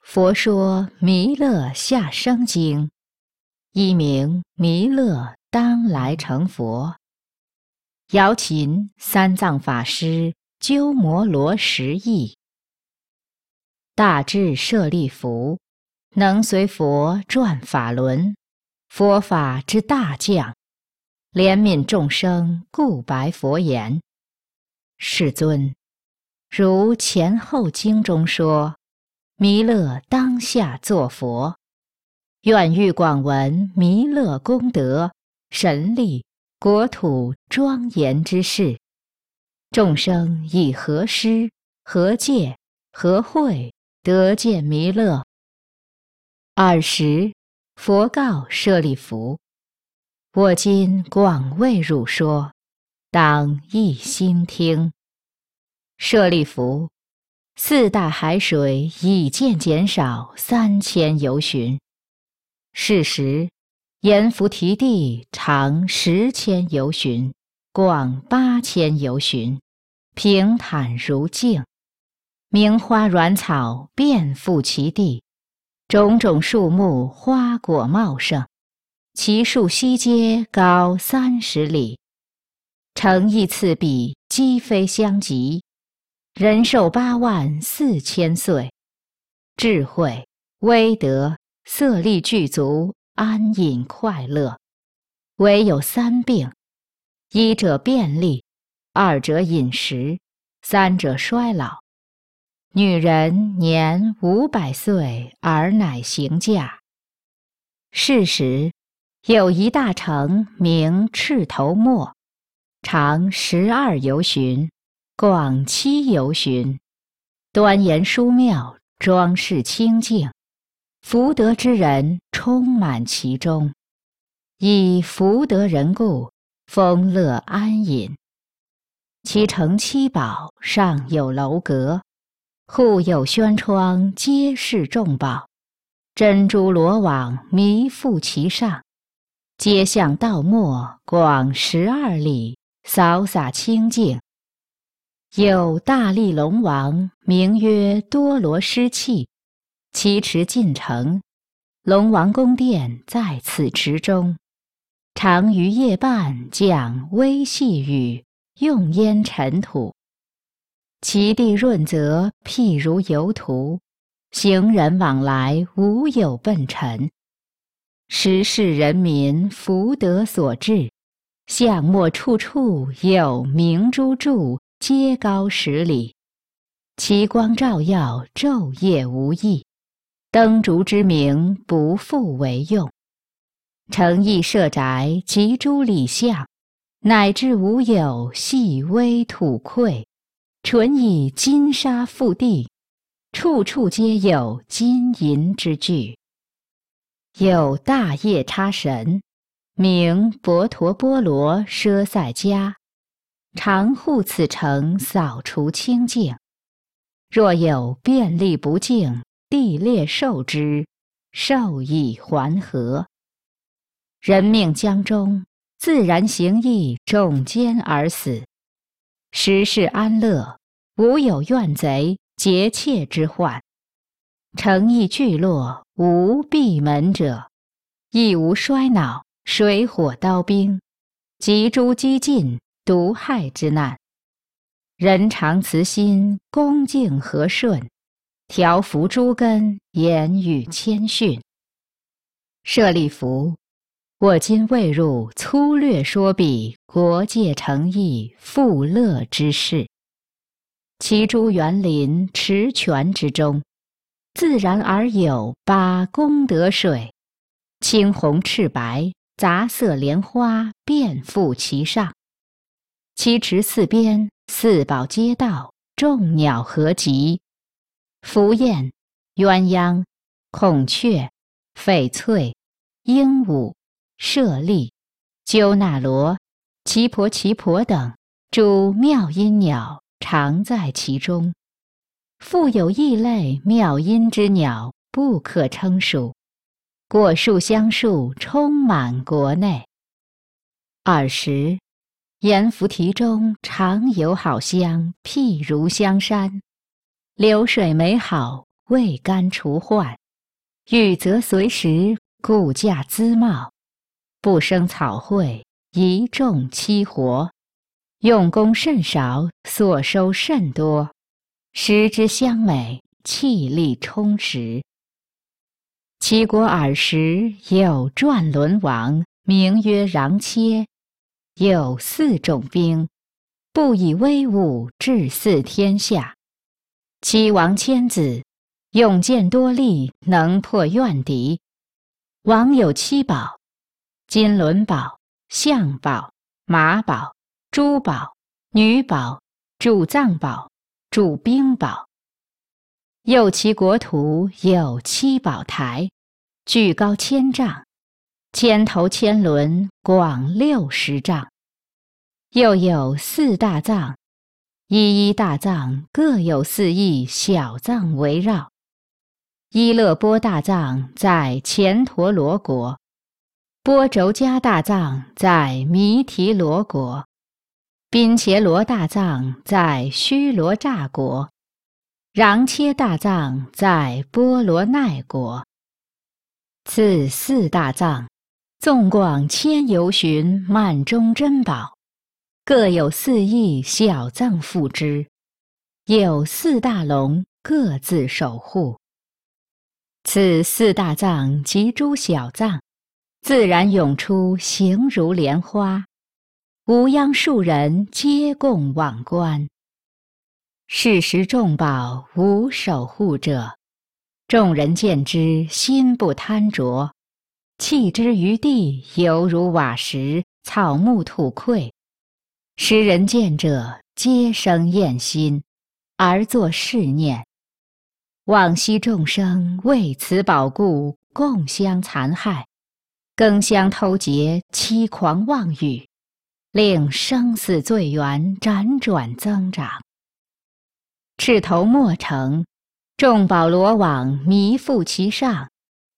佛说弥勒下生经，一名弥勒当来成佛。瑶琴三藏法师鸠摩罗什译。大智舍利弗，能随佛转法轮，佛法之大将，怜悯众生，故白佛言：“世尊，如前后经中说。”弥勒当下作佛，愿欲广闻弥勒功德神力国土庄严之事。众生以何施何戒何慧得见弥勒？尔时，佛告舍利弗：“我今广为汝说，当一心听。”舍利弗。四大海水已渐减少三千由旬，是时，阎浮提地长十千由旬，广八千由旬，平坦如镜，名花软草遍覆其地，种种树木花果茂盛，其树悉皆高三十里，成一次比，鸡飞相及。人寿八万四千岁，智慧、威德、色力具足，安隐快乐。唯有三病：一者便利，二者饮食，三者衰老。女人年五百岁而乃行嫁。是时，有一大城，名赤头墨，长十二由旬。广七游巡，端严殊妙，装饰清净，福德之人充满其中。以福德人故，丰乐安隐。其城七宝上有楼阁，户有轩窗，皆是重宝，珍珠罗网弥覆其上。街巷道陌广十二里，扫洒清净。有大力龙王，名曰多罗湿气，其持进城。龙王宫殿在此池中，常于夜半降微细雨，用烟尘土。其地润泽，譬如游图，行人往来无有笨尘。时世人民福德所至，巷陌处处有明珠柱。皆高十里，其光照耀，昼夜无异。灯烛之明，不复为用。诚意设宅，及诸礼相，乃至无有细微土溃，纯以金沙覆地，处处皆有金银之具。有大夜叉神，名佛陀波罗奢塞迦。常护此城，扫除清净。若有便利不敬，地裂受之，受以还和。人命将终，自然行义，众奸而死。时世安乐，无有怨贼劫窃之患。诚意聚落，无闭门者，亦无衰老、水火刀兵，及诸激进。毒害之难，人常慈心，恭敬和顺，调伏诸根，言语谦逊。舍利弗，我今未入，粗略说彼国界诚意富乐之事。其诸园林池泉之中，自然而有八功德水，青红赤白杂色莲花遍覆其上。七池四边，四宝皆道，众鸟合集，凫雁、鸳鸯、孔雀、翡翠、鹦鹉、舍利、鸠那罗、奇婆奇婆等诸妙音鸟，常在其中。复有异类妙音之鸟，不可称数。果树香树充满国内。二十。阎浮提中常有好香，譬如香山，流水美好，未干除患；雨则随时，故驾滋茂；不生草秽，宜种期活。用功甚少，所收甚多，食之香美，气力充实。齐国尔时有转轮王，名曰穰切，有四种兵，不以威武治四天下。齐王千子，勇健多力，能破怨敌。王有七宝：金轮宝、象宝、马宝。珠宝、女宝、主藏宝、主兵宝。右其国土有七宝台，巨高千丈，千头千轮，广六十丈。又有四大藏，一一大藏各有四亿小藏围绕。伊勒波大藏在前陀罗国，波轴迦大藏在弥提罗国。宾伽罗大藏在须罗刹国，穰切大藏在波罗奈国。此四大藏，纵广千由旬，满中珍宝，各有四亿小藏附之，有四大龙各自守护。此四大藏及诸小藏，自然涌出，形如莲花。无央数人皆共往观。是时众宝无守护者，众人见之心不贪着，弃之于地，犹如瓦石，草木土溃。时人见者，皆生厌心，而作是念：往昔众生为此宝故，共相残害，更相偷劫，欺狂妄语。令生死罪缘辗转增长。赤头莫城，众宝罗网弥覆其上，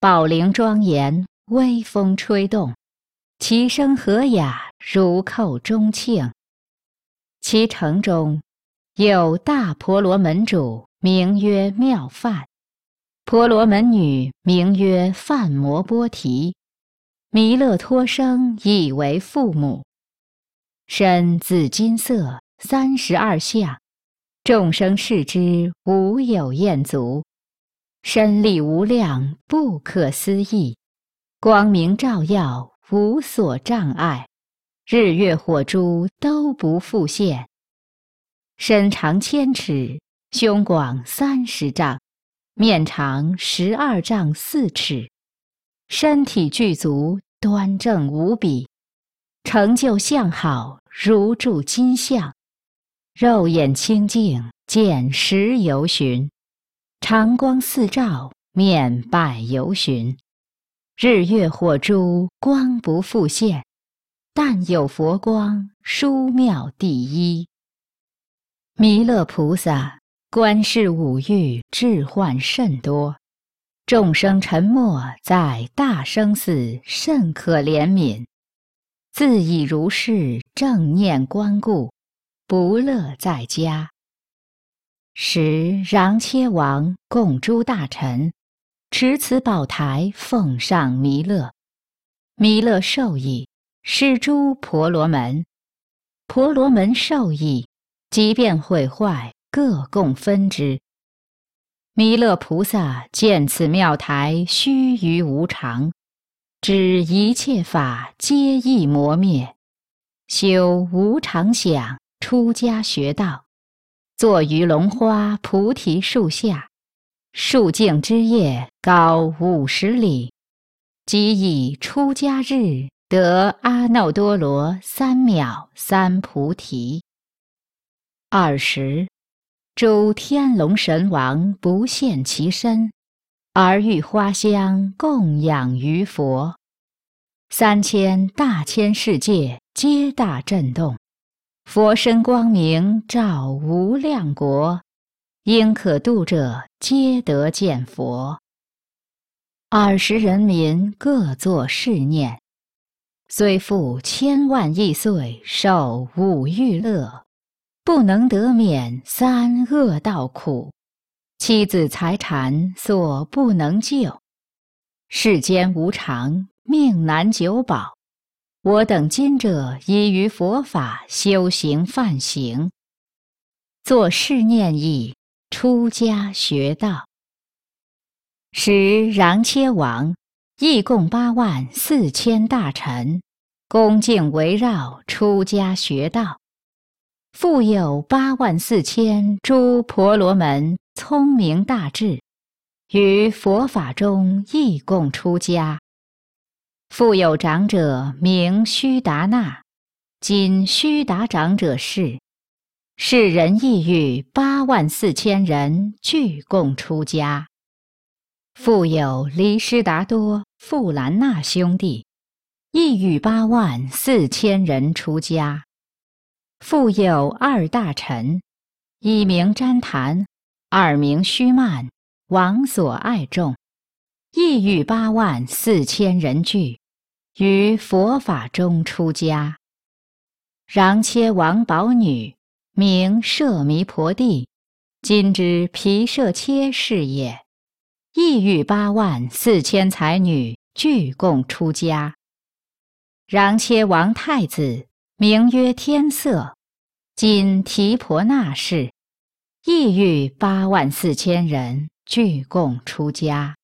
宝铃庄严，微风吹动，其声和雅，如扣钟磬。其城中有大婆罗门主，名曰妙梵；婆罗门女，名曰梵摩波提。弥勒托生，以为父母。身紫金色，三十二相，众生视之无有厌足，身力无量，不可思议，光明照耀，无所障碍，日月火珠都不复现。身长千尺，胸广三十丈，面长十二丈四尺，身体具足，端正无比。成就相好，如铸金像，肉眼清净，见时犹寻；长光四照，面百犹寻。日月火珠，光不复现，但有佛光，殊妙第一。弥勒菩萨观世五欲，智患甚多，众生沉没在大生死，甚可怜悯。自以如是正念观顾，不乐在家。时穰切王共诸大臣持此宝台奉上弥勒，弥勒受益，施诸婆罗门，婆罗门受益，即便毁坏，各共分之。弥勒菩萨见此妙台虚于无常。知一切法皆易磨灭，修无常想，出家学道，坐于龙花菩提树下，树径之叶高五十里，即以出家日得阿耨多罗三藐三菩提。二十，诸天龙神王不现其身。而欲花香供养于佛，三千大千世界皆大震动，佛身光明照无量国，应可度者皆得见佛。尔时人民各作是念：虽复千万亿岁受五欲乐，不能得免三恶道苦。妻子财产所不能救。世间无常，命难久保。我等今者依于佛法修行犯行，做事念意，出家学道。时攘切王，一共八万四千大臣，恭敬围绕出家学道。复有八万四千诸婆罗门，聪明大智，于佛法中亦共出家。复有长者名须达那，今须达长者是。世人亦欲八万四千人俱共出家。复有离师达多、富兰那兄弟，亦欲八万四千人出家。复有二大臣，一名旃檀，二名须曼，王所爱众，亦欲八万四千人聚。于佛法中出家，然切王宝女名舍弥婆帝，今之毗舍切是也。意欲八万四千才女俱共出家。攘切王太子名曰天色，今提婆那氏，意欲八万四千人俱共出家。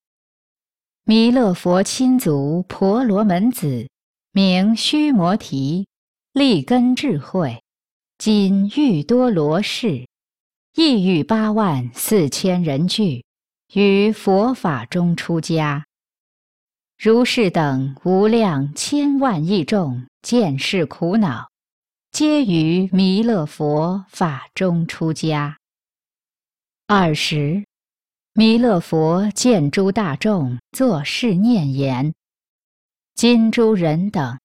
弥勒佛亲族婆罗门子，名须摩提，立根智慧，今欲多罗氏，亦欲八万四千人聚，于佛法中出家。如是等无量千万亿众，见是苦恼，皆于弥勒佛法中出家。二十。弥勒佛见诸大众作是念言：“今诸人等，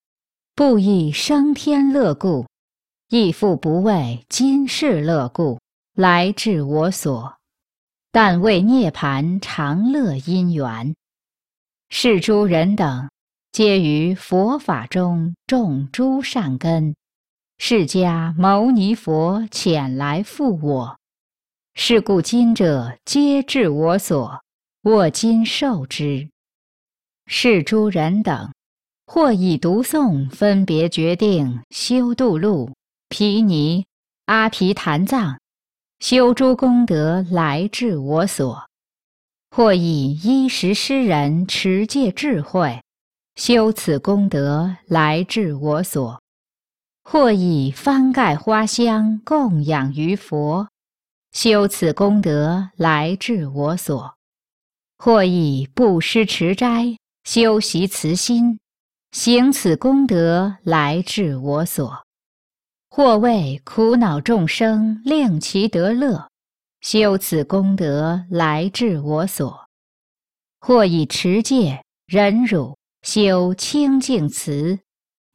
不以生天乐故，亦复不为今世乐故，来至我所，但为涅盘常乐因缘。是诸人等，皆于佛法中种诸善根，释迦牟尼佛遣来复我。”是故今者皆至我所，我今受之。是诸人等，或以读诵分别决定修度路、毗尼、阿毗昙藏，修诸功德来至我所；或以衣食施人持戒智慧，修此功德来至我所；或以翻盖花香供养于佛。修此功德来至我所，或以布施持斋修习慈心，行此功德来至我所；或为苦恼众生令其得乐，修此功德来至我所；或以持戒忍辱修清净慈，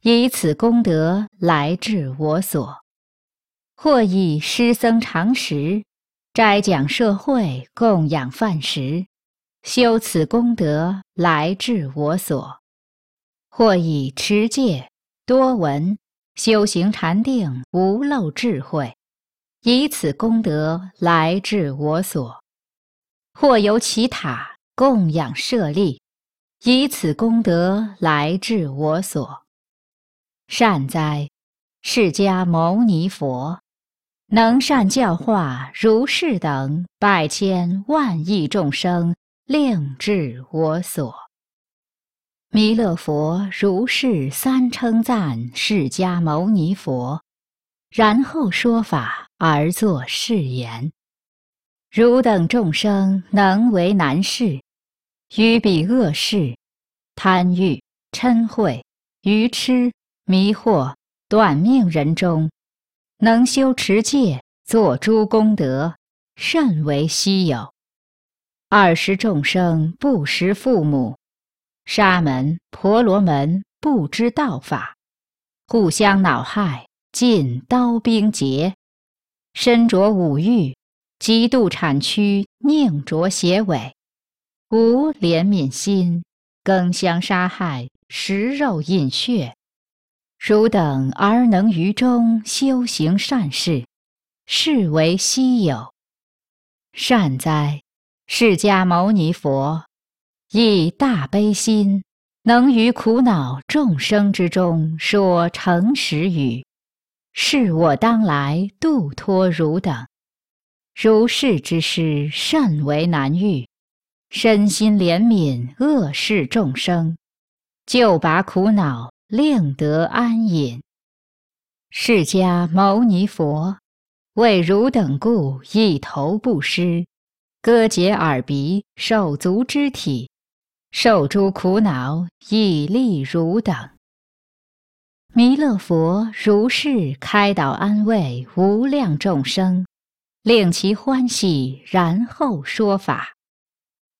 以此功德来至我所；或以施僧常识。斋讲社会供养饭食，修此功德来至我所；或以持戒多闻修行禅定无漏智慧，以此功德来至我所；或由其塔供养舍利，以此功德来至我所。善哉，释迦牟尼佛！能善教化如是等百千万亿众生，令至我所。弥勒佛如是三称赞释迦牟尼佛，然后说法而作是言：汝等众生能为难事，于彼恶事，贪欲、嗔恚、愚痴、迷惑、短命人中。能修持戒，作诸功德，甚为稀有。二十众生不识父母，沙门、婆罗门不知道法，互相恼害，尽刀兵劫，身着五欲，极度产躯，宁着邪尾，无怜悯心，更相杀害，食肉饮血。汝等而能于中修行善事，是为稀有。善哉！释迦牟尼佛，以大悲心，能于苦恼众生之中说诚实语。是我当来度脱汝等。如是之事甚为难遇，身心怜悯恶世众生，就拔苦恼，令得安隐。释迦牟尼佛为汝等故，一头不施。割截耳鼻手足肢体，受诸苦恼，以利汝等。弥勒佛如是开导安慰无量众生，令其欢喜，然后说法。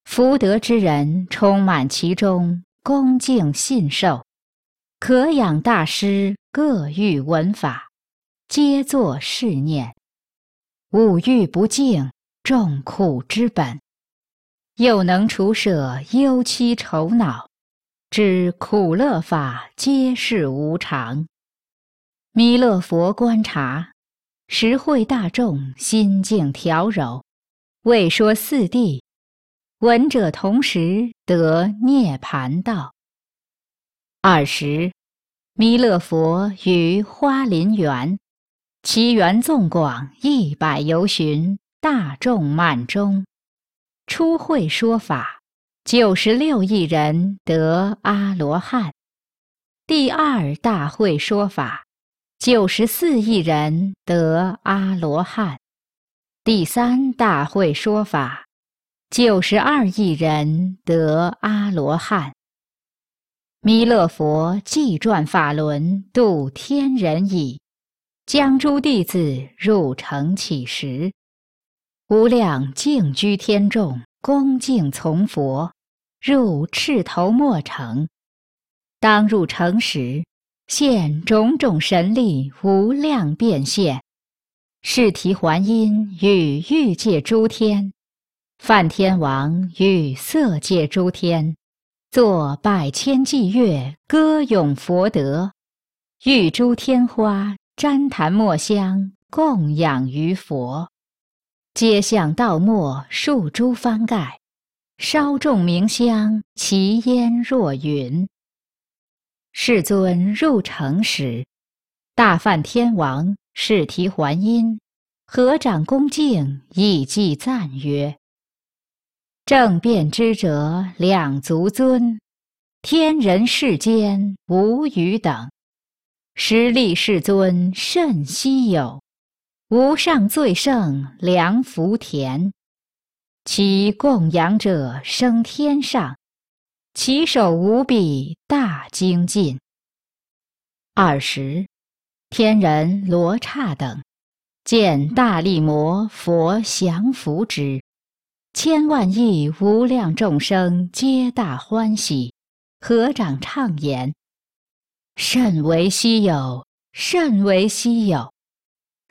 福德之人充满其中，恭敬信受。可养大师各欲闻法，皆作是念：五欲不净。众苦之本，又能除舍忧戚愁恼，知苦乐法皆是无常。弥勒佛观察，实会大众心境调柔，为说四谛，闻者同时得涅盘道。二十，弥勒佛于花林园，其园纵广一百由旬。大众满中，初会说法，九十六亿人得阿罗汉。第二大会说法，九十四亿人得阿罗汉。第三大会说法，九十二亿人得阿罗汉。弥勒佛既转法轮度天人已，将诸弟子入城乞食。无量净居天众恭敬从佛，入赤头末城。当入城时，现种种神力无量变现。是提还因与欲界诸天，梵天王与色界诸天，作百千伎乐，歌咏佛德。玉诸天花旃檀末香，供养于佛。皆向道末数诸幡盖，烧众明香，其烟若云。世尊入城时，大梵天王释提还因，合掌恭敬，以偈赞曰：“正遍知者两足尊，天人世间无与等，实力世尊甚稀有。”无上最胜良福田，其供养者生天上，其手无比大精进。二十，天人罗刹等见大力摩佛降伏之，千万亿无量众生皆大欢喜，合掌唱言：甚为稀有，甚为稀有。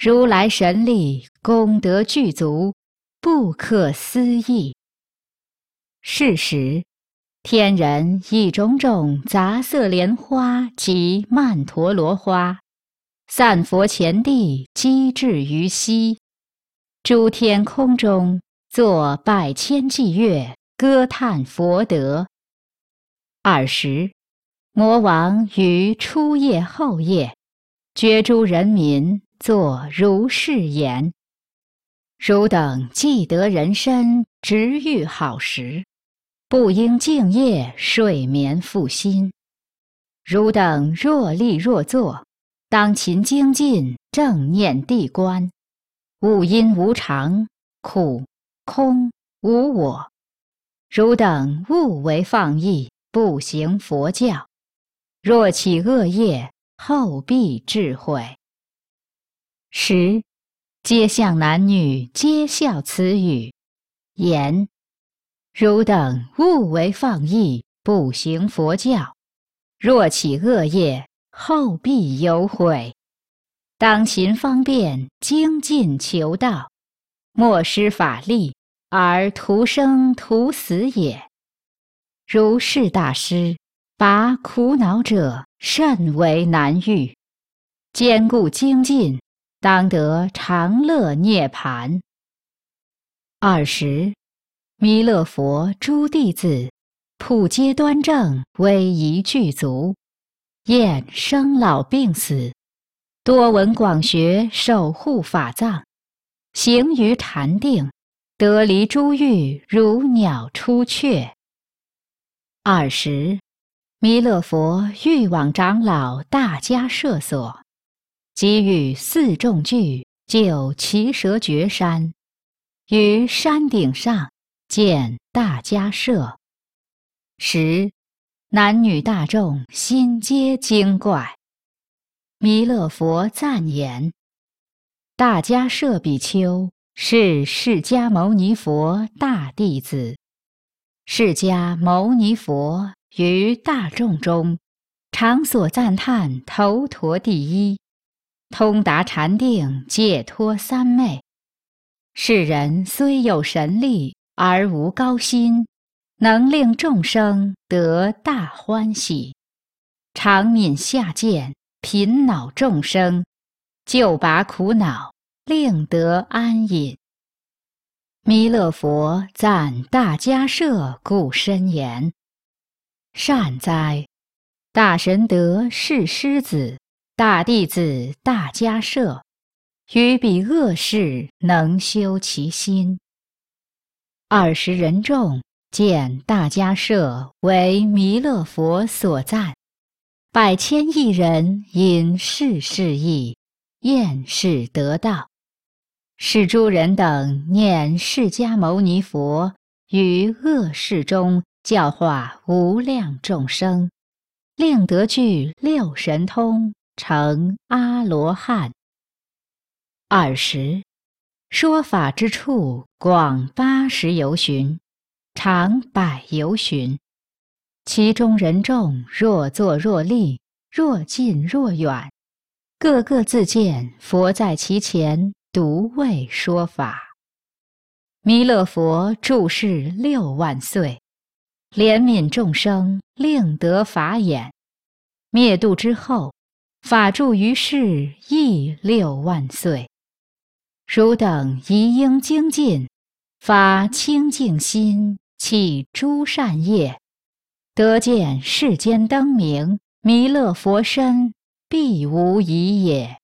如来神力功德具足，不可思议。是时，天人以种种杂色莲花及曼陀罗花，散佛前地，积至于西。诸天空中作百千伎乐，歌叹佛德。尔时，魔王于初夜后夜，觉诸人民。作如是言：汝等既得人身，直欲好时，不应敬业睡眠复心。汝等若立若坐，当勤精进，正念地观。五阴无常，苦空无我。汝等勿为放逸，不行佛教。若起恶业，后必智慧。十，皆向男女皆笑此语，言：汝等勿为放逸，不行佛教。若起恶业，后必有悔。当勤方便，精进求道，莫失法力，而徒生徒死也。如是大师，拔苦恼者甚为难遇，坚固精进。当得常乐涅盘。二十，弥勒佛诸弟子，普皆端正，威仪具足，厌生老病死，多闻广学，守护法藏，行于禅定，得离诸欲，如鸟出雀。二十，弥勒佛欲往长老大家舍所。即与四众聚，就奇蛇绝山，于山顶上见大迦舍。时，男女大众心皆惊怪。弥勒佛赞言：“大迦舍比丘是释迦牟尼佛大弟子。释迦牟尼佛于大众中，常所赞叹头陀第一。”通达禅定，解脱三昧。世人虽有神力，而无高心，能令众生得大欢喜，常悯下贱贫恼众生，救拔苦恼，令得安隐。弥勒佛赞大迦舍，故深言：善哉，大神德是狮子。大弟子大迦舍，于彼恶世能修其心。二十人众见大迦舍为弥勒佛所赞，百千亿人因世事意，厌世得道，是诸人等念释迦牟尼佛于恶世中教化无量众生，令得具六神通。成阿罗汉。二十，说法之处广八十由旬，长百由旬。其中人众若坐若立，若近若远，个个自见佛在其前，独为说法。弥勒佛住世六万岁，怜悯众生，令得法眼。灭度之后。法住于世亦六万岁，汝等宜应精进，发清净心，起诸善业，得见世间灯明，弥勒佛身，必无疑也。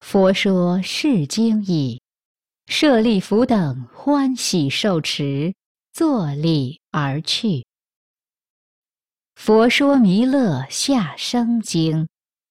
佛说是经已，舍利弗等欢喜受持，坐礼而去。佛说弥勒下生经。